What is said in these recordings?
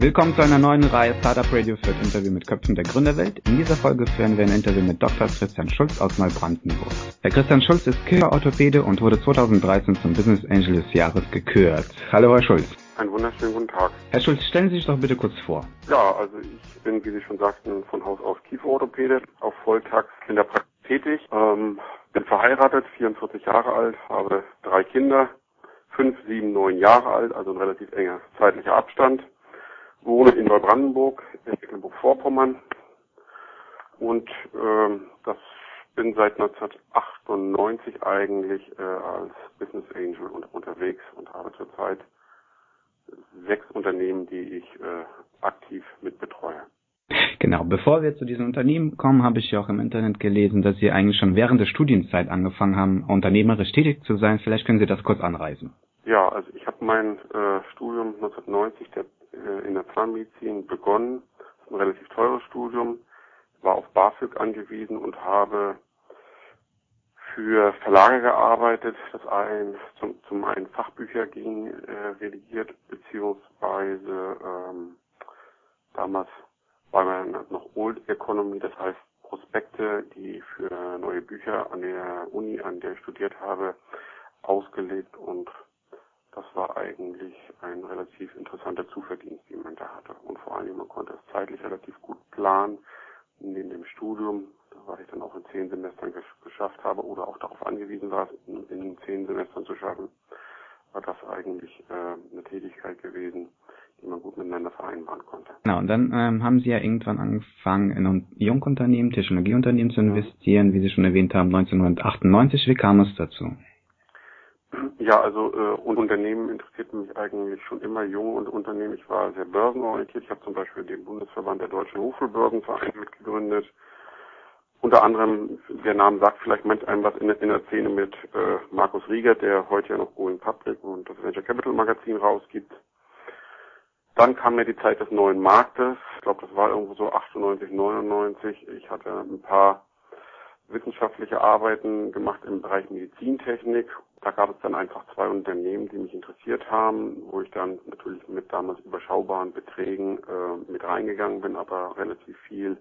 Willkommen zu einer neuen Reihe Startup Radio für das Interview mit Köpfen der Gründerwelt. In dieser Folge führen wir ein Interview mit Dr. Christian Schulz aus Neubrandenburg. Der Christian Schulz ist Killer-Orthopäde und wurde 2013 zum Business Angel des Jahres gekürt. Hallo, Herr Schulz. Einen wunderschönen guten Tag. Herr Schulz, stellen Sie sich doch bitte kurz vor. Ja, also ich bin, wie Sie schon sagten, von Haus aus Kieferorthopäde, auf Volltags in der Praxis tätig, ähm, bin verheiratet, 44 Jahre alt, habe drei Kinder, fünf, sieben, neun Jahre alt, also ein relativ enger zeitlicher Abstand wohne in Neubrandenburg, in Mecklenburg-Vorpommern und ähm, das bin seit 1998 eigentlich äh, als Business Angel unter, unterwegs und habe zurzeit sechs Unternehmen, die ich äh, aktiv mitbetreue. Genau, bevor wir zu diesen Unternehmen kommen, habe ich ja auch im Internet gelesen, dass Sie eigentlich schon während der Studienzeit angefangen haben, unternehmerisch tätig zu sein. Vielleicht können Sie das kurz anreißen. Ja, also ich habe mein äh, Studium 1990 der äh, in der Zahnmedizin begonnen. Ein relativ teures Studium, war auf BAföG angewiesen und habe für Verlage gearbeitet, das ein zum, zum einen Fachbücher ging, äh, redigiert, beziehungsweise ähm, damals war man noch Old Economy, das heißt Prospekte, die für neue Bücher an der Uni, an der ich studiert habe, ausgelegt und das war eigentlich ein relativ interessanter Zuverdienst, den man da hatte. Und vor allem, man konnte es zeitlich relativ gut planen. Neben dem Studium, was ich dann auch in zehn Semestern geschafft habe oder auch darauf angewiesen war, in, in zehn Semestern zu schaffen, war das eigentlich äh, eine Tätigkeit gewesen, die man gut miteinander vereinbaren konnte. Genau, und dann ähm, haben Sie ja irgendwann angefangen, in ein Jungunternehmen, Technologieunternehmen zu investieren, wie Sie schon erwähnt haben, 1998. Wie kam es dazu? Ja, also äh, Unternehmen interessiert mich eigentlich schon immer jung und Unternehmen. Ich war sehr börsenorientiert. Ich habe zum Beispiel den Bundesverband der Deutschen Hochschulbörsenvereine mitgegründet. Unter anderem, der Name sagt vielleicht manch einem was in, in der Szene mit äh, Markus Rieger, der heute ja noch Going Public und das Venture Capital Magazin rausgibt. Dann kam mir die Zeit des neuen Marktes. Ich glaube, das war irgendwo so 98, 99. Ich hatte ein paar wissenschaftliche Arbeiten gemacht im Bereich Medizintechnik. Da gab es dann einfach zwei Unternehmen, die mich interessiert haben, wo ich dann natürlich mit damals überschaubaren Beträgen äh, mit reingegangen bin, aber relativ viel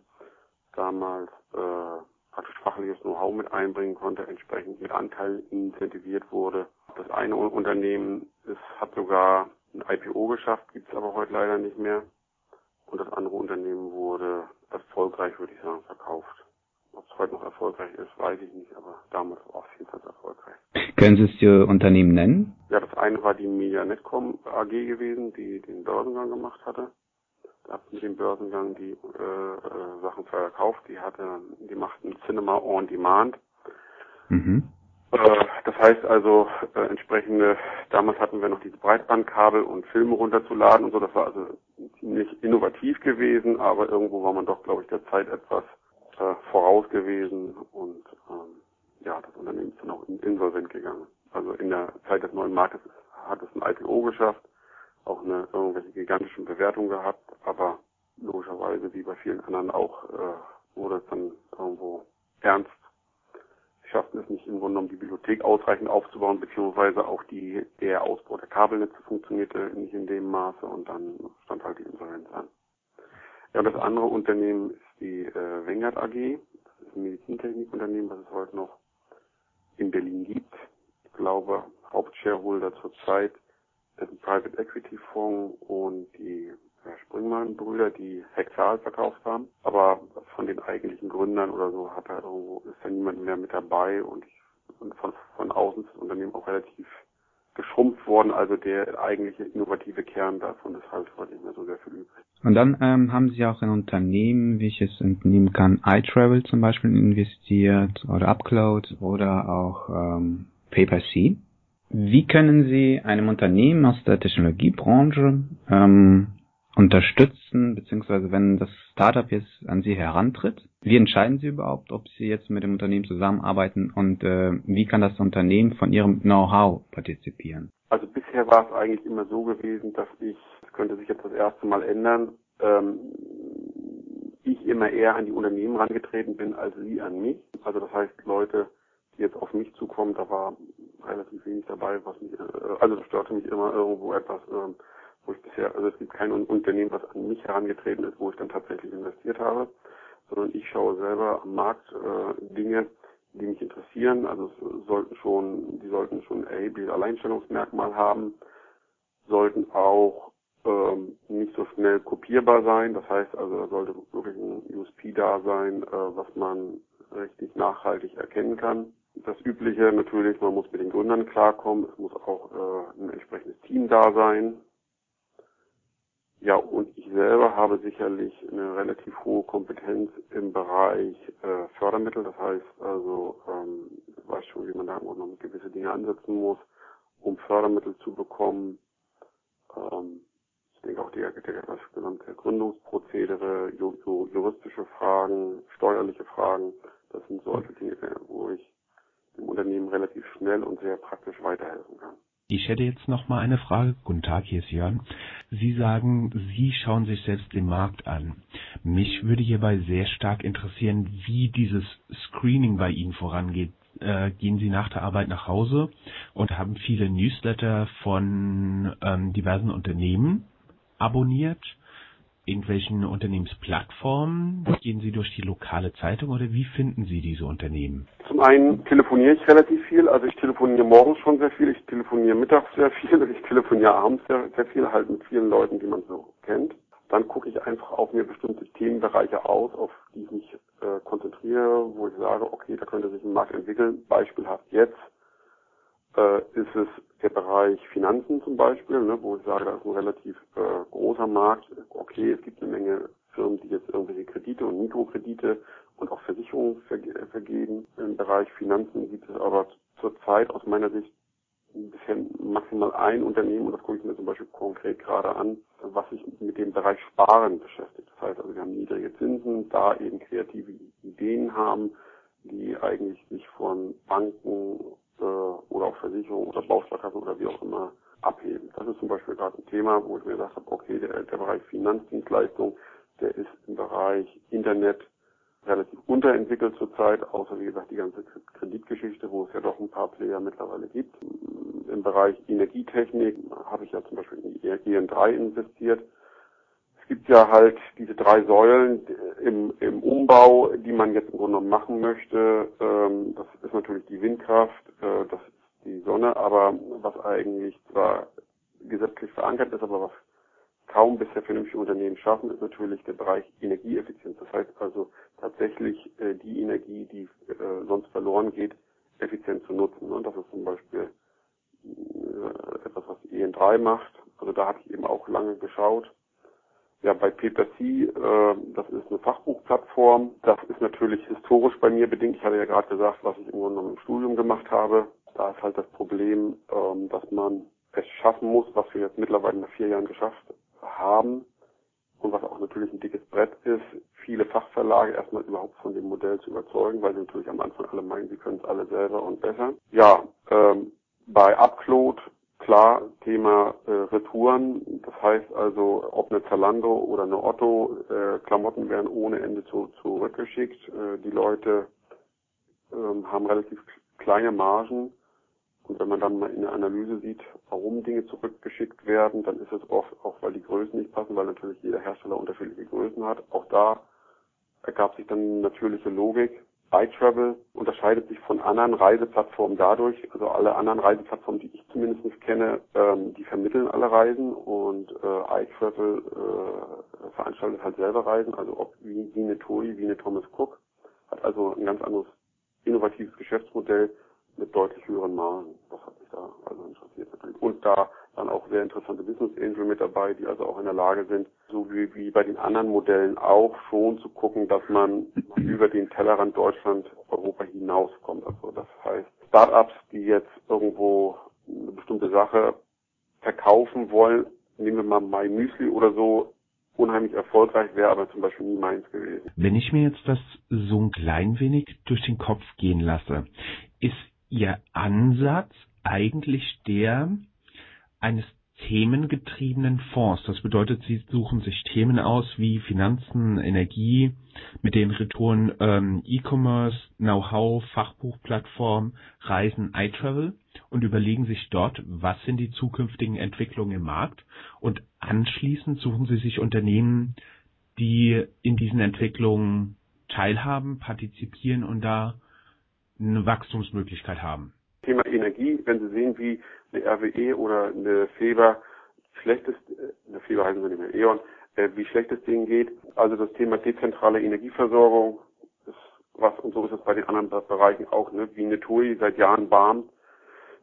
damals äh, praktisch fachliches Know-how mit einbringen konnte, entsprechend mit Anteilen incentiviert wurde. Das eine Unternehmen ist, hat sogar ein IPO geschafft, gibt es aber heute leider nicht mehr. Und das andere Unternehmen wurde erfolgreich, würde ich sagen, verkauft. Ob es heute noch erfolgreich ist, weiß ich nicht, aber damals war es auf jeden Fall erfolgreich. Können Sie es Ihr Unternehmen nennen? Ja, das eine war die Media Netcom AG gewesen, die den Börsengang gemacht hatte. Da hat mit dem Börsengang die äh, äh, Sachen verkauft. Die hatte, die machten Cinema on Demand. Mhm. Äh, das heißt also äh, entsprechende, damals hatten wir noch diese Breitbandkabel und Filme runterzuladen und so. Das war also ziemlich innovativ gewesen, aber irgendwo war man doch, glaube ich, der Zeit etwas äh, voraus gewesen und ähm, ja, das Unternehmen ist dann auch insolvent gegangen. Also in der Zeit des neuen Marktes hat es ein IPO geschafft, auch eine irgendwelche gigantischen Bewertungen gehabt, aber logischerweise wie bei vielen anderen auch äh, wurde es dann irgendwo ernst. Sie schafften es nicht im Grunde genommen die Bibliothek ausreichend aufzubauen, beziehungsweise auch die, der Ausbau der Kabelnetze funktionierte nicht in dem Maße und dann stand halt die Insolvenz an. Ja, das andere Unternehmen ist die äh, Wengert AG. Das ist ein Medizintechnikunternehmen, was es heute noch in Berlin gibt. Ich glaube, Hauptshareholder zurzeit ist ein Private Equity Fonds und die ja, Springmann-Brüder, die Hexal verkauft haben. Aber von den eigentlichen Gründern oder so hat da irgendwo, ist da niemand mehr mit dabei und, ich, und von, von außen ist das Unternehmen auch relativ geschrumpft worden, also der eigentliche innovative Kern davon ist halt heute nicht mehr so sehr viel übrig. Und dann ähm, haben Sie auch in Unternehmen, wie ich es entnehmen kann, iTravel zum Beispiel investiert oder Upcloud oder auch ähm, PaperC. Wie können Sie einem Unternehmen aus der Technologiebranche ähm, unterstützen, beziehungsweise wenn das Startup jetzt an Sie herantritt? Wie entscheiden Sie überhaupt, ob Sie jetzt mit dem Unternehmen zusammenarbeiten und äh, wie kann das Unternehmen von Ihrem Know-how partizipieren? Also bisher war es eigentlich immer so gewesen, dass ich, das könnte sich jetzt das erste Mal ändern, ähm, ich immer eher an die Unternehmen rangetreten bin als sie an mich. Also das heißt, Leute, die jetzt auf mich zukommen, da war relativ wenig dabei, was mich, äh, also das störte mich immer irgendwo etwas, äh, wo ich bisher, also es gibt kein Unternehmen, was an mich herangetreten ist, wo ich dann tatsächlich investiert habe, sondern ich schaue selber am Markt äh, Dinge, die mich interessieren. Also es sollten schon, die sollten schon ein erhebliches Alleinstellungsmerkmal haben, sollten auch ähm, nicht so schnell kopierbar sein. Das heißt also, da sollte wirklich ein USP da sein, äh, was man richtig nachhaltig erkennen kann. Das Übliche natürlich, man muss mit den Gründern klarkommen, es muss auch äh, ein entsprechendes Team da sein. Ja, und ich selber habe sicherlich eine relativ hohe Kompetenz im Bereich äh, Fördermittel. Das heißt also, ähm, ich weiß schon, wie man da auch noch gewisse Dinge ansetzen muss, um Fördermittel zu bekommen. Ähm, ich denke auch die, das gesamte Gründungsprozedere, juristische Fragen, steuerliche Fragen, das sind solche Dinge, wo ich dem Unternehmen relativ schnell und sehr praktisch weiterhelfen kann. Ich hätte jetzt noch mal eine Frage. Guten Tag, hier ist Jörn. Sie sagen, Sie schauen sich selbst den Markt an. Mich würde hierbei sehr stark interessieren, wie dieses Screening bei Ihnen vorangeht. Äh, gehen Sie nach der Arbeit nach Hause und haben viele Newsletter von ähm, diversen Unternehmen abonniert? Irgendwelchen Unternehmensplattformen? Gehen Sie durch die lokale Zeitung oder wie finden Sie diese Unternehmen? Zum einen telefoniere ich relativ viel, also ich telefoniere morgens schon sehr viel, ich telefoniere mittags sehr viel, ich telefoniere abends sehr, sehr viel, halt mit vielen Leuten, die man so kennt. Dann gucke ich einfach auf mir bestimmte Themenbereiche aus, auf die ich mich äh, konzentriere, wo ich sage, okay, da könnte sich ein Markt entwickeln. Beispielhaft jetzt äh, ist es der Bereich Finanzen zum Beispiel, ne, wo ich sage, da ist ein relativ äh, großer Markt. Okay, es gibt eine Menge Firmen, die jetzt irgendwelche Kredite und Mikrokredite und auch Versicherungen vergeben. Im Bereich Finanzen gibt es aber zurzeit aus meiner Sicht bisher maximal ein Unternehmen, und das gucke ich mir zum Beispiel konkret gerade an, was sich mit dem Bereich Sparen beschäftigt. Das heißt also, wir haben niedrige Zinsen, da eben kreative Ideen haben, die eigentlich sich von Banken äh, oder auch Versicherungen oder Bausparkassen oder wie auch immer abheben. Das ist zum Beispiel gerade ein Thema, wo ich mir gesagt habe, okay, der, der Bereich Finanzdienstleistung, der ist im Bereich Internet relativ unterentwickelt zurzeit, außer wie gesagt die ganze Kreditgeschichte, wo es ja doch ein paar Player mittlerweile gibt. Im Bereich Energietechnik habe ich ja zum Beispiel in die EN3 investiert. Gibt ja halt diese drei Säulen im, im Umbau, die man jetzt im Grunde machen möchte. Ähm, das ist natürlich die Windkraft, äh, das ist die Sonne, aber was eigentlich zwar gesetzlich verankert ist, aber was kaum bisher vernünftige Unternehmen schaffen, ist natürlich der Bereich Energieeffizienz. Das heißt also tatsächlich äh, die Energie, die äh, sonst verloren geht, effizient zu nutzen. Und das ist zum Beispiel äh, etwas, was die EN3 macht. Also da hatte ich eben auch lange geschaut. Ja, bei PPC, äh, das ist eine Fachbuchplattform. Das ist natürlich historisch bei mir bedingt. Ich hatte ja gerade gesagt, was ich im Grunde im Studium gemacht habe. Da ist halt das Problem, ähm, dass man es schaffen muss, was wir jetzt mittlerweile nach vier Jahren geschafft haben und was auch natürlich ein dickes Brett ist, viele Fachverlage erstmal überhaupt von dem Modell zu überzeugen, weil sie natürlich am Anfang alle meinen, sie können es alle selber und besser. Ja, ähm, bei Upload klar Thema äh, Retouren. Das heißt also, ob eine Zalando oder eine Otto, äh, Klamotten werden ohne Ende zu, zurückgeschickt. Äh, die Leute ähm, haben relativ kleine Margen und wenn man dann mal in der Analyse sieht, warum Dinge zurückgeschickt werden, dann ist es oft auch, weil die Größen nicht passen, weil natürlich jeder Hersteller unterschiedliche Größen hat. Auch da ergab sich dann natürliche Logik. iTravel unterscheidet sich von anderen Reiseplattformen dadurch, also alle anderen Reiseplattformen, die ich zumindest kenne, ähm, die vermitteln alle Reisen und äh, iTravel äh, veranstaltet halt selber Reisen, also ob wie, wie eine TUI, wie eine Thomas Cook, hat also ein ganz anderes innovatives Geschäftsmodell, mit deutlich höheren Margen. Das hat mich da also interessiert natürlich. Und da dann auch sehr interessante Business Angel mit dabei, die also auch in der Lage sind, so wie, wie bei den anderen Modellen auch schon zu gucken, dass man über den Tellerrand Deutschland, Europa hinauskommt. Also das heißt, Startups, die jetzt irgendwo eine bestimmte Sache verkaufen wollen, nehmen wir mal My Müsli oder so, unheimlich erfolgreich wäre, aber zum Beispiel nie meins gewesen. Wenn ich mir jetzt das so ein klein wenig durch den Kopf gehen lasse, ist Ihr Ansatz eigentlich der eines themengetriebenen Fonds. Das bedeutet, Sie suchen sich Themen aus wie Finanzen, Energie, mit den Retouren ähm, E-Commerce, Know-how, Fachbuchplattform, Reisen, iTravel und überlegen sich dort, was sind die zukünftigen Entwicklungen im Markt und anschließend suchen sie sich Unternehmen, die in diesen Entwicklungen teilhaben, partizipieren und da eine Wachstumsmöglichkeit haben. Thema Energie, wenn Sie sehen, wie eine RWE oder eine Feber schlecht ist, äh, eine Feber heißen sie nicht mehr, E.ON, äh, wie schlecht es denen geht. Also das Thema dezentrale Energieversorgung, ist was, und so ist es bei den anderen Bereichen auch, ne, wie eine TUI seit Jahren warm.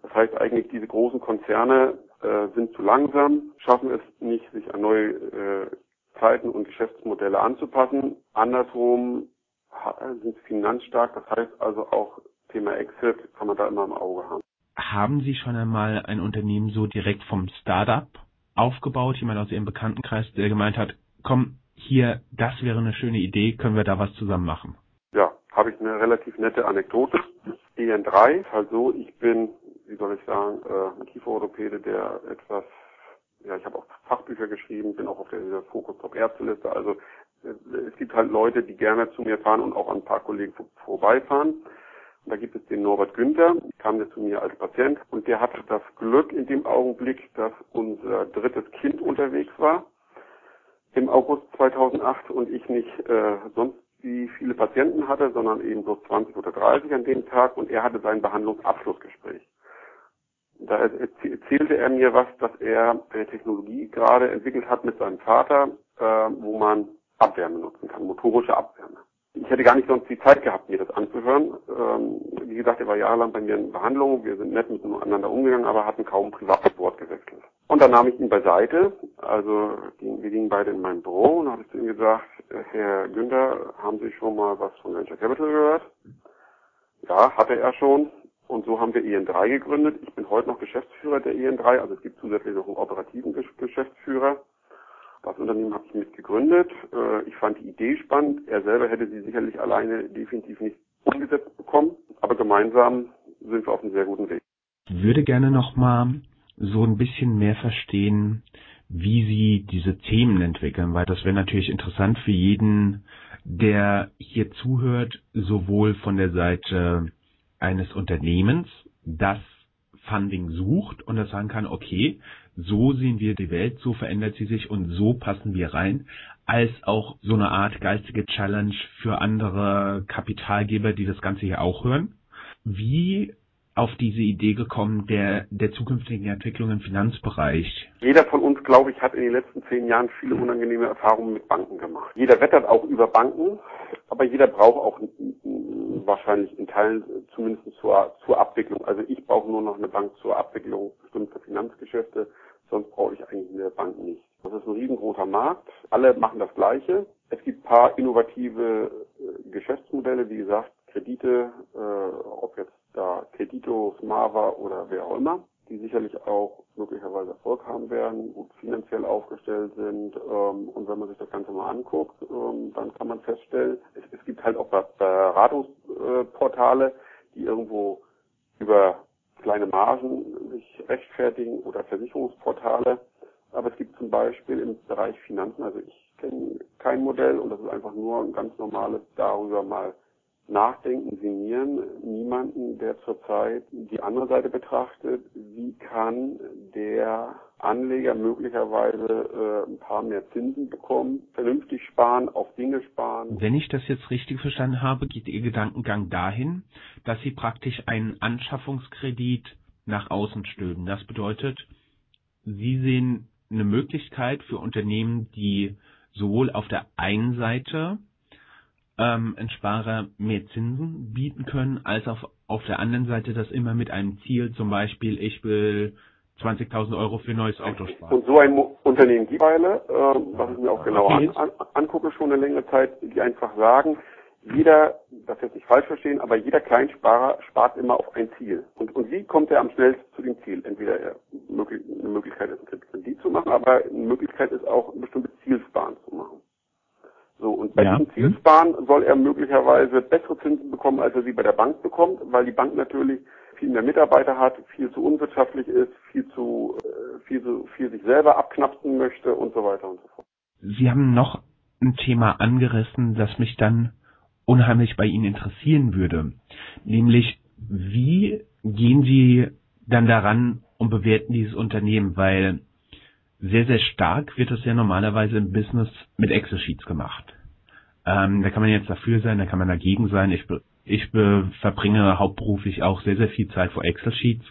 Das heißt eigentlich, diese großen Konzerne äh, sind zu langsam, schaffen es nicht, sich an neue äh, Zeiten und Geschäftsmodelle anzupassen. Andersrum sind finanzstark, das heißt also auch Thema Exit kann man da immer im Auge haben. Haben Sie schon einmal ein Unternehmen so direkt vom Startup aufgebaut, jemand aus Ihrem Bekanntenkreis, der gemeint hat, komm, hier, das wäre eine schöne Idee, können wir da was zusammen machen? Ja, habe ich eine relativ nette Anekdote. EN3 ist halt so, ich bin, wie soll ich sagen, äh, ein Kieferorthopäde, der etwas, ja, ich habe auch Fachbücher geschrieben, bin auch auf der, der Fokus Top Ärzteliste, also äh, es gibt halt Leute, die gerne zu mir fahren und auch an ein paar Kollegen vorbeifahren. Da gibt es den Norbert Günther, kam der zu mir als Patient. Und der hatte das Glück in dem Augenblick, dass unser drittes Kind unterwegs war. Im August 2008 und ich nicht äh, sonst wie viele Patienten hatte, sondern eben bloß 20 oder 30 an dem Tag. Und er hatte sein Behandlungsabschlussgespräch. Da erzählte er mir was, dass er eine Technologie gerade entwickelt hat mit seinem Vater, äh, wo man Abwärme nutzen kann, motorische Abwärme ich hätte gar nicht sonst die Zeit gehabt, mir das anzuhören. Ähm, wie gesagt, er war jahrelang bei mir in Behandlung. Wir sind nett miteinander umgegangen, aber hatten kaum privates Wort gewechselt. Und dann nahm ich ihn beiseite. Also wir gingen beide in mein Büro und habe ich zu ihm gesagt, Herr Günther, haben Sie schon mal was von Venture Capital gehört? Ja, hatte er schon. Und so haben wir EN3 gegründet. Ich bin heute noch Geschäftsführer der EN3, also es gibt zusätzlich noch einen operativen Geschäftsführer. Das Unternehmen habe ich mitgegründet. Äh, ich fand die Idee spannend. Er selber hätte sie sicherlich alleine definitiv nicht umgesetzt bekommen. Aber gemeinsam sind wir auf einem sehr guten Weg. Ich würde gerne nochmal so ein bisschen mehr verstehen, wie Sie diese Themen entwickeln, weil das wäre natürlich interessant für jeden, der hier zuhört, sowohl von der Seite eines Unternehmens, das Funding sucht und das sagen kann, okay, so sehen wir die Welt, so verändert sie sich und so passen wir rein, als auch so eine Art geistige Challenge für andere Kapitalgeber, die das Ganze hier auch hören. Wie auf diese Idee gekommen der, der zukünftigen Entwicklung im Finanzbereich? Jeder von uns, glaube ich, hat in den letzten zehn Jahren viele unangenehme Erfahrungen mit Banken gemacht. Jeder wettert auch über Banken, aber jeder braucht auch wahrscheinlich in Teilen zumindest zur, zur Abwicklung. Also ich brauche nur noch eine Bank zur Abwicklung bestimmter Finanzgeschäfte, sonst brauche ich eigentlich eine Bank nicht. Das ist ein riesengroßer Markt. Alle machen das Gleiche. Es gibt paar innovative äh, Geschäftsmodelle, wie gesagt, Kredite, äh, ob jetzt da Kredito, Smava oder wer auch immer, die sicherlich auch möglicherweise Erfolg haben werden, gut finanziell aufgestellt sind. Ähm, und wenn man sich das Ganze mal anguckt, ähm, dann kann man feststellen, es, es gibt halt auch Beratungsportale, die irgendwo über kleine Margen sich rechtfertigen oder Versicherungsportale. Aber es gibt zum Beispiel im Bereich Finanzen, also ich kenne kein Modell und das ist einfach nur ein ganz normales darüber mal Nachdenken, Sinieren, niemanden, der zurzeit die andere Seite betrachtet. Wie kann der Anleger möglicherweise äh, ein paar mehr Zinsen bekommen, vernünftig sparen, auf Dinge sparen? Wenn ich das jetzt richtig verstanden habe, geht Ihr Gedankengang dahin, dass Sie praktisch einen Anschaffungskredit nach außen stülpen. Das bedeutet, Sie sehen eine Möglichkeit für Unternehmen, die sowohl auf der einen Seite ähm, Sparer mehr Zinsen bieten können, als auf, auf der anderen Seite das immer mit einem Ziel, zum Beispiel ich will 20.000 Euro für ein neues Auto sparen. Und so ein Mo Unternehmen gibt Weile, äh, was ich mir auch genau an, an, angucke schon eine längere Zeit, die einfach sagen, jeder, das jetzt nicht falsch verstehen, aber jeder Kleinsparer spart immer auf ein Ziel. Und, und wie kommt er am schnellsten zu dem Ziel? Entweder er, möglich, eine Möglichkeit ist, ein Kredit zu machen, aber eine Möglichkeit ist auch, ein bestimmtes Zielsparen zu machen. So, und bei ja. diesem Zielsparen soll er möglicherweise bessere Zinsen bekommen, als er sie bei der Bank bekommt, weil die Bank natürlich viel mehr Mitarbeiter hat, viel zu unwirtschaftlich ist, viel zu, äh, viel zu, viel sich selber abknapsen möchte und so weiter und so fort. Sie haben noch ein Thema angerissen, das mich dann unheimlich bei Ihnen interessieren würde. Nämlich, wie gehen Sie dann daran und bewerten dieses Unternehmen, weil sehr, sehr stark wird das ja normalerweise im Business mit Excel-Sheets gemacht. Ähm, da kann man jetzt dafür sein, da kann man dagegen sein. Ich, ich verbringe hauptberuflich auch sehr, sehr viel Zeit vor Excel-Sheets.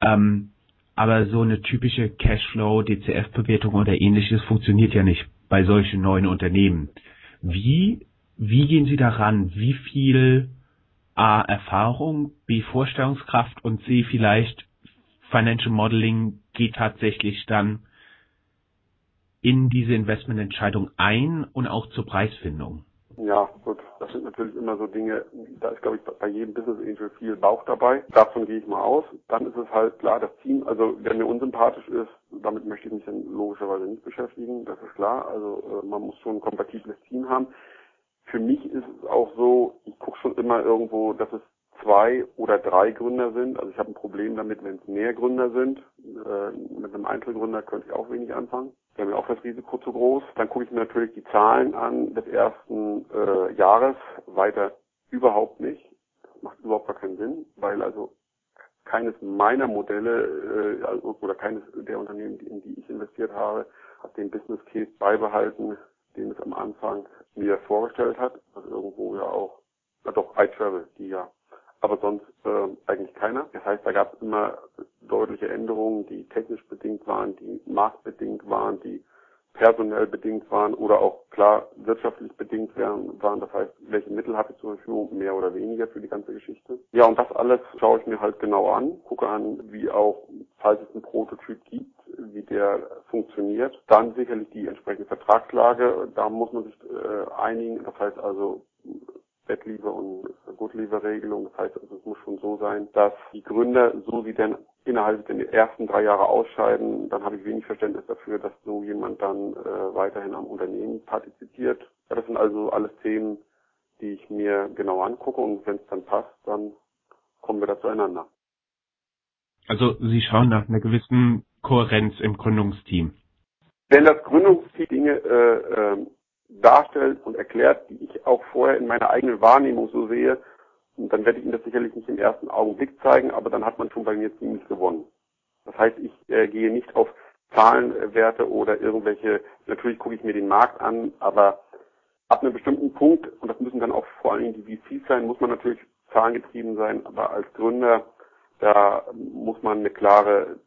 Ähm, aber so eine typische Cashflow, DCF-Bewertung oder ähnliches funktioniert ja nicht bei solchen neuen Unternehmen. Wie, wie gehen Sie daran? Wie viel A, Erfahrung, B, Vorstellungskraft und C, vielleicht Financial Modeling geht tatsächlich dann in diese Investmententscheidung ein und auch zur Preisfindung? Ja, gut, das sind natürlich immer so Dinge, da ist, glaube ich, bei jedem Business Angel viel Bauch dabei. Davon gehe ich mal aus. Dann ist es halt klar, das Team, also wer mir unsympathisch ist, damit möchte ich mich dann logischerweise nicht beschäftigen, das ist klar. Also äh, man muss schon ein kompatibles Team haben. Für mich ist es auch so, ich gucke schon immer irgendwo, dass es zwei oder drei Gründer sind. Also ich habe ein Problem damit, wenn es mehr Gründer sind. Äh, mit einem Einzelgründer könnte ich auch wenig anfangen wäre mir auch das Risiko zu groß. Dann gucke ich mir natürlich die Zahlen an des ersten äh, Jahres, weiter überhaupt nicht. Das macht überhaupt gar keinen Sinn, weil also keines meiner Modelle äh, also, oder keines der Unternehmen, in die ich investiert habe, hat den Business Case beibehalten, den es am Anfang mir vorgestellt hat. Also irgendwo ja auch, na doch, iTravel, die ja aber sonst äh, eigentlich keiner. Das heißt, da gab es immer deutliche Änderungen, die technisch bedingt waren, die marktbedingt waren, die personell bedingt waren oder auch klar wirtschaftlich bedingt waren. Das heißt, welche Mittel habe ich zur Verfügung, mehr oder weniger für die ganze Geschichte. Ja, und das alles schaue ich mir halt genau an, gucke an, wie auch, falls es einen Prototyp gibt, wie der funktioniert. Dann sicherlich die entsprechende Vertragslage, da muss man sich äh, einigen. Das heißt also, Bettleaver und Goodleaver-Regelung. Das heißt, also, es muss schon so sein, dass die Gründer, so sie denn innerhalb der ersten drei Jahre ausscheiden, dann habe ich wenig Verständnis dafür, dass so jemand dann äh, weiterhin am Unternehmen partizipiert. Ja, das sind also alles Themen, die ich mir genau angucke und wenn es dann passt, dann kommen wir da zueinander. Also Sie schauen nach einer gewissen Kohärenz im Gründungsteam. Wenn das Gründungsteam Dinge äh, äh, darstellt und erklärt, die ich auch vorher in meiner eigenen Wahrnehmung so sehe, und dann werde ich Ihnen das sicherlich nicht im ersten Augenblick zeigen, aber dann hat man schon bei mir ziemlich gewonnen. Das heißt, ich äh, gehe nicht auf Zahlenwerte oder irgendwelche, natürlich gucke ich mir den Markt an, aber ab einem bestimmten Punkt, und das müssen dann auch vor allen Dingen die VCs sein, muss man natürlich zahlengetrieben sein, aber als Gründer, da muss man eine klare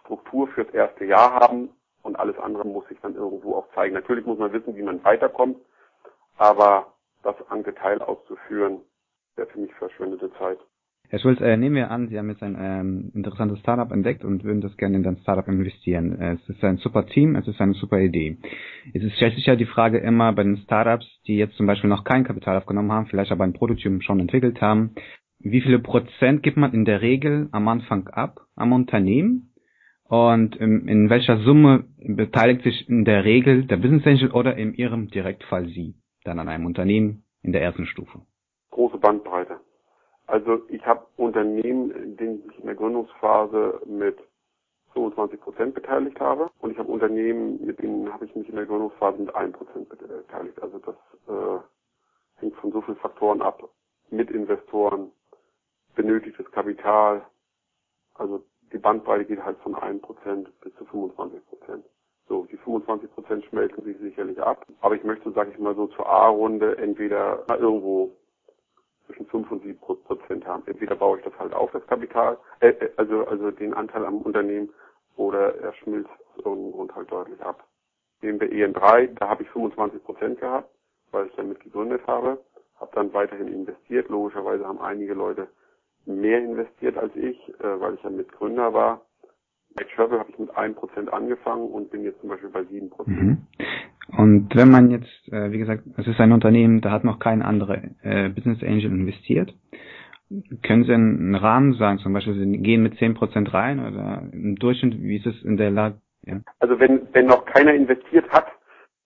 Struktur fürs erste Jahr haben und alles andere muss sich dann irgendwo auch zeigen. Natürlich muss man wissen, wie man weiterkommt, aber das an Detail auszuführen, wäre für mich verschwendete Zeit. Herr Schulz, äh, nehmen wir an, Sie haben jetzt ein ähm, interessantes Startup entdeckt und würden das gerne in dein Startup investieren. Äh, es ist ein super Team, es ist eine super Idee. Es ist, stellt sich ja die Frage immer bei den Startups, die jetzt zum Beispiel noch kein Kapital aufgenommen haben, vielleicht aber ein Prototyp schon entwickelt haben, wie viele Prozent gibt man in der Regel am Anfang ab am Unternehmen und in, in welcher Summe beteiligt sich in der Regel der Business Angel oder in Ihrem Direktfall Sie dann an einem Unternehmen in der ersten Stufe? Große Bandbreite. Also ich habe Unternehmen, in denen ich in der Gründungsphase mit 25 Prozent beteiligt habe und ich habe Unternehmen, mit denen habe ich mich in der Gründungsphase mit 1 Prozent beteiligt. Also das äh, hängt von so vielen Faktoren ab. Mit Investoren, benötigtes Kapital, also die Bandbreite geht halt von 1% bis zu 25%. So, die 25% schmelzen sich sicherlich ab. Aber ich möchte, sage ich mal so, zur A-Runde entweder irgendwo zwischen 5 und 7 Prozent haben. Entweder baue ich das halt auf, das Kapital, äh, äh, also, also den Anteil am Unternehmen, oder er schmilzt aus irgendeinem Grund halt deutlich ab. Nehmen wir EN3, da habe ich 25 Prozent gehabt, weil ich damit gegründet habe, habe dann weiterhin investiert. Logischerweise haben einige Leute mehr investiert als ich, äh, weil ich ja Mitgründer war. Bei Travel habe ich mit 1% angefangen und bin jetzt zum Beispiel bei 7%. Mhm. Und wenn man jetzt, äh, wie gesagt, es ist ein Unternehmen, da hat noch kein anderer äh, Business Angel investiert, können Sie einen Rahmen sagen, zum Beispiel, Sie gehen mit 10% rein oder im Durchschnitt, wie ist es in der Lage? Ja. Also wenn, wenn noch keiner investiert hat,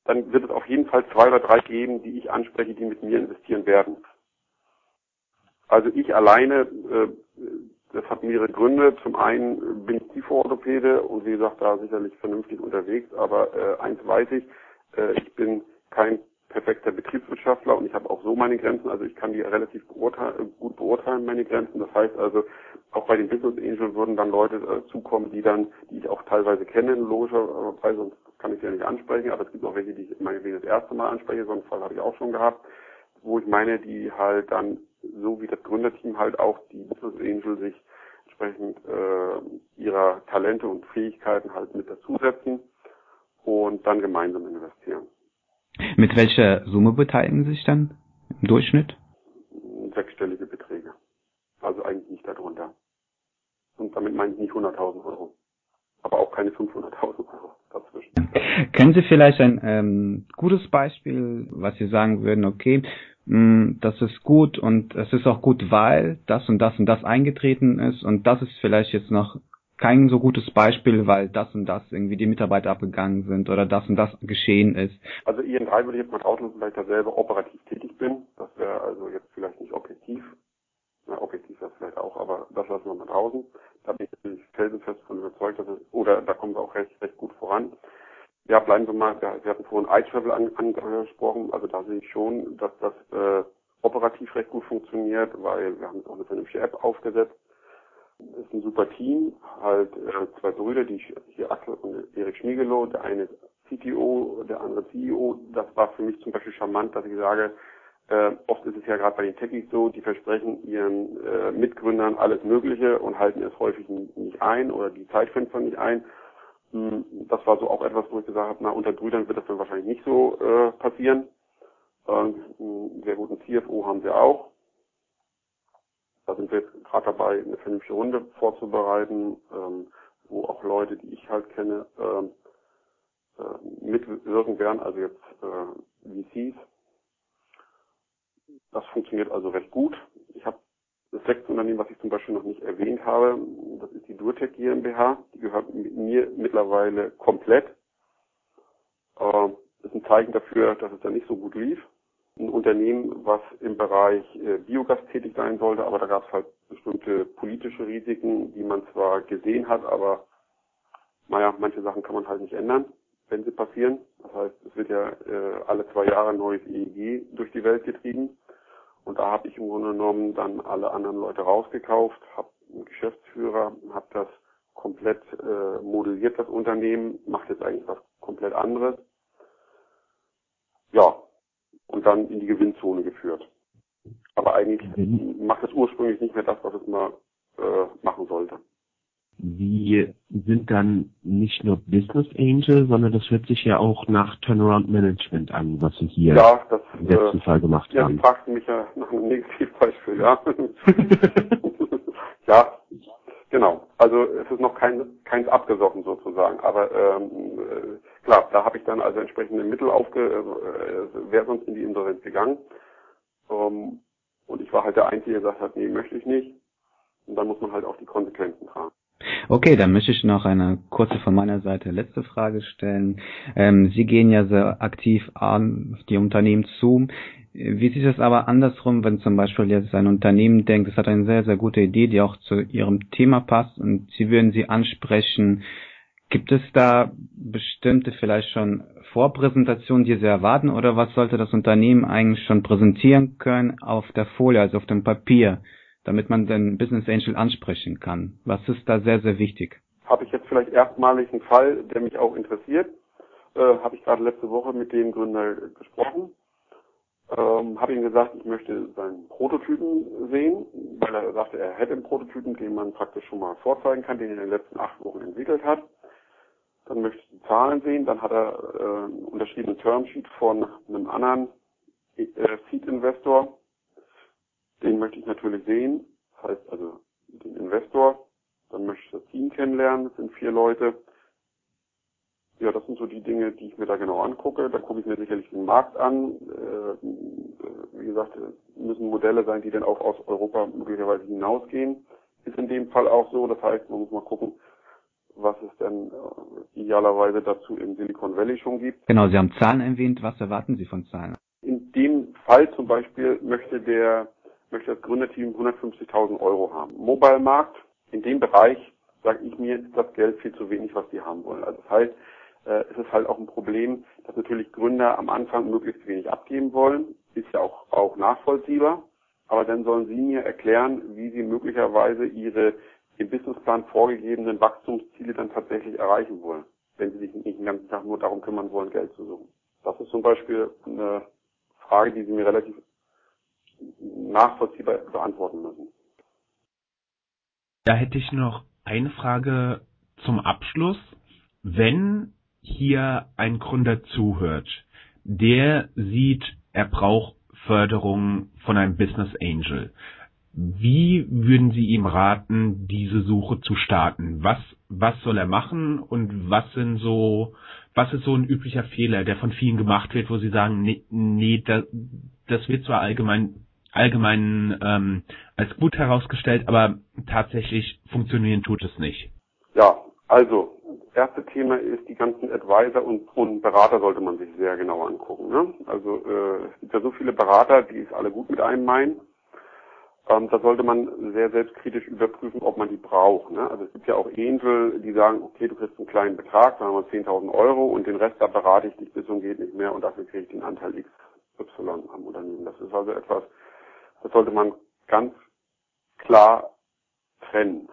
dann wird es auf jeden Fall zwei oder drei geben, die ich anspreche, die mit mir investieren werden. Also ich alleine, äh, das hat mehrere Gründe. Zum einen bin ich Kieferorthopäde und wie gesagt, da sicherlich vernünftig unterwegs, aber äh, eins weiß ich, äh, ich bin kein perfekter Betriebswirtschaftler und ich habe auch so meine Grenzen, also ich kann die relativ beurteilen, gut beurteilen, meine Grenzen. Das heißt also, auch bei den Business Angels würden dann Leute äh, zukommen, die dann, die ich auch teilweise kenne, logischerweise, sonst kann ich sie ja nicht ansprechen, aber es gibt auch welche, die ich meinetwegen das erste Mal anspreche, so einen Fall habe ich auch schon gehabt, wo ich meine, die halt dann, so wie das Gründerteam halt auch die Business Angel sich entsprechend äh, ihrer Talente und Fähigkeiten halt mit dazusetzen und dann gemeinsam investieren. Mit welcher Summe beteiligen Sie sich dann im Durchschnitt? Sechsstellige Beträge. Also eigentlich nicht darunter. Und damit meine ich nicht 100.000 Euro. Aber auch keine 500.000 Euro dazwischen. Kennen Sie vielleicht ein ähm, gutes Beispiel, was Sie sagen würden, okay, mh, hm, das ist gut und es ist auch gut, weil das und das und das eingetreten ist und das ist vielleicht jetzt noch kein so gutes Beispiel, weil das und das irgendwie die Mitarbeiter abgegangen sind oder das und das geschehen ist. Also IN3 würde ich jetzt mal rauslassen, weil ich da selber operativ tätig bin. Das wäre also jetzt vielleicht nicht objektiv. Na, objektiv wäre es vielleicht auch, aber das lassen wir mal draußen. Da bin ich felsenfest von überzeugt, dass es, oder da kommen wir auch recht, recht gut voran. Ja, bleiben wir mal, wir hatten vorhin iTravel an, angesprochen, also da sehe ich schon, dass das äh, operativ recht gut funktioniert, weil wir haben auch eine vernünftige App aufgesetzt ist ein super Team, halt äh, zwei Brüder, die hier Axel und Erik Schmiegelow, der eine CTO, der andere CEO. Das war für mich zum Beispiel charmant, dass ich sage, äh, oft ist es ja gerade bei den Techies so, die versprechen ihren äh, Mitgründern alles Mögliche und halten es häufig nicht ein oder die Zeitfenster nicht ein. Das war so auch etwas, wo ich gesagt habe, na unter Brüdern wird das dann wahrscheinlich nicht so äh, passieren. Ähm, einen sehr guten CFO haben wir auch. Da sind wir jetzt gerade dabei, eine vernünftige Runde vorzubereiten, ähm, wo auch Leute, die ich halt kenne, ähm, äh, mitwirken werden, also jetzt äh, VCs. Das funktioniert also recht gut. Ich habe das sechste Unternehmen, was ich zum Beispiel noch nicht erwähnt habe, das ist die Durtech GmbH. Die gehört mir mittlerweile komplett. Äh, ist ein Zeichen dafür, dass es da nicht so gut lief ein Unternehmen, was im Bereich äh, Biogas tätig sein sollte, aber da gab es halt bestimmte politische Risiken, die man zwar gesehen hat, aber naja, manche Sachen kann man halt nicht ändern, wenn sie passieren. Das heißt, es wird ja äh, alle zwei Jahre ein neues EEG durch die Welt getrieben. Und da habe ich im Grunde genommen dann alle anderen Leute rausgekauft, habe einen Geschäftsführer, habe das komplett äh, modelliert, das Unternehmen, macht jetzt eigentlich was komplett anderes. Ja, und dann in die Gewinnzone geführt. Aber eigentlich macht es ursprünglich nicht mehr das, was es mal äh, machen. Sie sind dann nicht nur Business Angel, sondern das hört sich ja auch nach Turnaround Management an, was Sie hier ja, das, im letzten äh, Fall gemacht ja, haben. Ja, fragten mich ja nach einem Negativbeispiel, ja. ja, Genau. Also es ist noch kein, keins abgesoffen sozusagen. Aber ähm, äh, klar, da habe ich dann also entsprechende Mittel aufge, äh, wäre sonst in die Insolvenz gegangen. Ähm, und ich war halt der Einzige, der gesagt hat, nee, möchte ich nicht. Und dann muss man halt auch die Konsequenzen tragen. Okay, dann möchte ich noch eine kurze von meiner Seite letzte Frage stellen. Ähm, Sie gehen ja sehr aktiv an die Unternehmen zu. Wie sieht es aber andersrum, wenn zum Beispiel jetzt ein Unternehmen denkt, es hat eine sehr, sehr gute Idee, die auch zu Ihrem Thema passt und Sie würden sie ansprechen. Gibt es da bestimmte vielleicht schon Vorpräsentationen, die Sie erwarten oder was sollte das Unternehmen eigentlich schon präsentieren können auf der Folie, also auf dem Papier, damit man den Business Angel ansprechen kann? Was ist da sehr, sehr wichtig? Habe ich jetzt vielleicht erstmalig einen Fall, der mich auch interessiert. Äh, Habe ich gerade letzte Woche mit dem Gründer gesprochen ähm, habe ihm gesagt, ich möchte seinen Prototypen sehen, weil er sagte, er hätte einen Prototypen, den man praktisch schon mal vorzeigen kann, den er in den letzten acht Wochen entwickelt hat. Dann möchte ich die Zahlen sehen, dann hat er äh, einen unterschriebenen Termsheet von einem anderen äh, Seed-Investor. Den möchte ich natürlich sehen, das heißt also den Investor. Dann möchte ich das Team kennenlernen, das sind vier Leute. Ja, das sind so die Dinge, die ich mir da genau angucke. Da gucke ich mir sicherlich den Markt an. Äh, wie gesagt, müssen Modelle sein, die dann auch aus Europa möglicherweise hinausgehen. Ist in dem Fall auch so. Das heißt, man muss mal gucken, was es denn äh, idealerweise dazu im Silicon Valley schon gibt. Genau, Sie haben Zahlen erwähnt. Was erwarten Sie von Zahlen? In dem Fall zum Beispiel möchte der, möchte das Gründerteam 150.000 Euro haben. Mobile Markt, in dem Bereich, sage ich mir, ist das Geld viel zu wenig, was die haben wollen. Also das heißt, äh, ist es halt auch ein Problem, dass natürlich Gründer am Anfang möglichst wenig abgeben wollen. Ist ja auch, auch nachvollziehbar. Aber dann sollen Sie mir erklären, wie Sie möglicherweise Ihre im Businessplan vorgegebenen Wachstumsziele dann tatsächlich erreichen wollen, wenn Sie sich nicht den ganzen Tag nur darum kümmern wollen, Geld zu suchen. Das ist zum Beispiel eine Frage, die Sie mir relativ nachvollziehbar beantworten müssen. Da hätte ich noch eine Frage zum Abschluss. Wenn hier ein Gründer zuhört, der sieht, er braucht Förderung von einem Business Angel. Wie würden Sie ihm raten, diese Suche zu starten? Was, was soll er machen und was sind so, was ist so ein üblicher Fehler, der von vielen gemacht wird, wo Sie sagen, nee, nee das, das wird zwar allgemein, allgemein ähm, als gut herausgestellt, aber tatsächlich funktionieren tut es nicht. Ja, also erste Thema ist, die ganzen Advisor und, und Berater sollte man sich sehr genau angucken. Ne? Also äh, es gibt ja so viele Berater, die es alle gut mit einem meinen. Ähm, da sollte man sehr selbstkritisch überprüfen, ob man die braucht. Ne? Also es gibt ja auch Angel, die sagen, okay, du kriegst einen kleinen Betrag, sagen wir 10.000 Euro und den Rest, da berate ich dich bis und geht nicht mehr und dafür kriege ich den Anteil XY am Unternehmen. Das ist also etwas, das sollte man ganz klar trennen.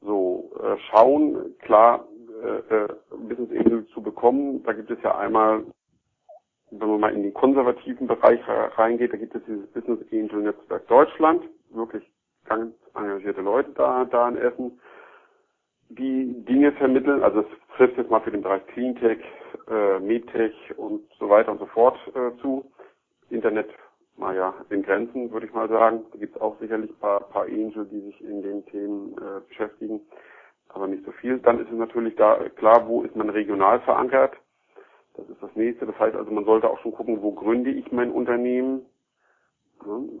So, äh, schauen, klar, äh, äh, Business Angel zu bekommen, da gibt es ja einmal wenn man mal in den konservativen Bereich reingeht, da gibt es dieses Business Angel Netzwerk Deutschland, wirklich ganz engagierte Leute da, da in Essen, die Dinge vermitteln, also es trifft jetzt mal für den Bereich Cleantech, äh, Medtech und so weiter und so fort äh, zu. Internet mal ja in Grenzen, würde ich mal sagen. Da gibt es auch sicherlich ein paar, paar Angel, die sich in den Themen äh, beschäftigen, aber nicht so viel. Dann ist es natürlich da klar, wo ist man regional verankert. Das ist das nächste. Das heißt also, man sollte auch schon gucken, wo gründe ich mein Unternehmen.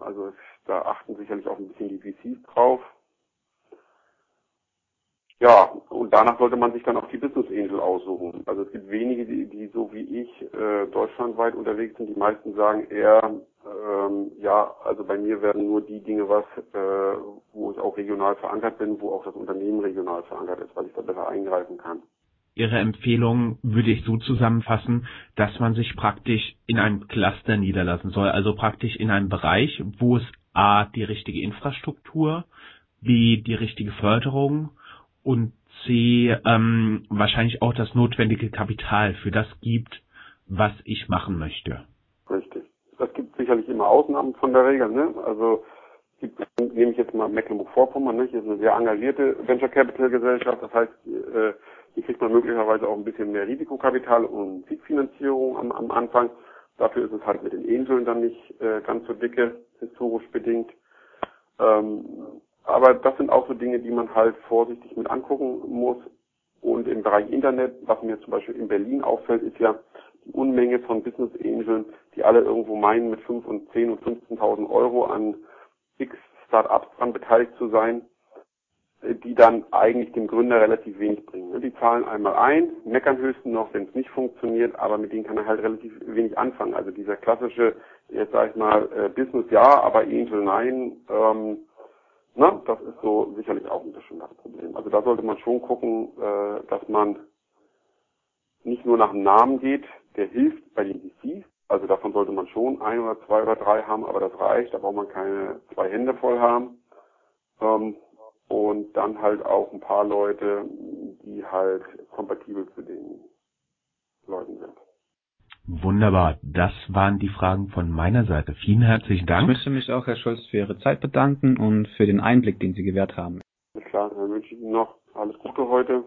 Also da achten sicherlich auch ein bisschen die VCs drauf. Ja, und danach sollte man sich dann auch die Business Angel aussuchen. Also es gibt wenige, die, die so wie ich äh, deutschlandweit unterwegs sind. Die meisten sagen eher, ähm, ja, also bei mir werden nur die Dinge was, äh, wo ich auch regional verankert bin, wo auch das Unternehmen regional verankert ist, weil ich da besser eingreifen kann. Ihre Empfehlung würde ich so zusammenfassen, dass man sich praktisch in einem Cluster niederlassen soll, also praktisch in einem Bereich, wo es A, die richtige Infrastruktur, B, die richtige Förderung und C, ähm, wahrscheinlich auch das notwendige Kapital für das gibt, was ich machen möchte. Richtig. Das gibt sicherlich immer Ausnahmen von der Regel, ne? Also nehme ich jetzt mal Mecklenburg-Vorpommern, ne? Hier ist eine sehr engagierte Venture Capital Gesellschaft, das heißt, äh, hier kriegt man möglicherweise auch ein bisschen mehr Risikokapital und Seedfinanzierung am, am Anfang. Dafür ist es halt mit den Inseln dann nicht äh, ganz so dicke, historisch bedingt. Ähm, aber das sind auch so Dinge, die man halt vorsichtig mit angucken muss. Und im Bereich Internet, was mir zum Beispiel in Berlin auffällt, ist ja die Unmenge von Business Angeln, die alle irgendwo meinen, mit 5 und 10 und 15.000 Euro an X Startups dran beteiligt zu sein die dann eigentlich dem Gründer relativ wenig bringen. Die zahlen einmal ein, meckern höchstens noch, wenn es nicht funktioniert, aber mit denen kann er halt relativ wenig anfangen. Also dieser klassische, jetzt sage ich mal, äh, Business ja, aber Angel nein, ähm, na, das ist so sicherlich auch ein bisschen das Problem. Also da sollte man schon gucken, äh, dass man nicht nur nach dem Namen geht, der hilft bei den VCs, also davon sollte man schon ein oder zwei oder drei haben, aber das reicht, da braucht man keine zwei Hände voll haben. Ähm, und dann halt auch ein paar Leute, die halt kompatibel zu den Leuten sind. Wunderbar. Das waren die Fragen von meiner Seite. Vielen herzlichen Dank. Ich möchte mich auch, Herr Scholz, für Ihre Zeit bedanken und für den Einblick, den Sie gewährt haben. Klar, dann wünsche ich Ihnen noch alles Gute heute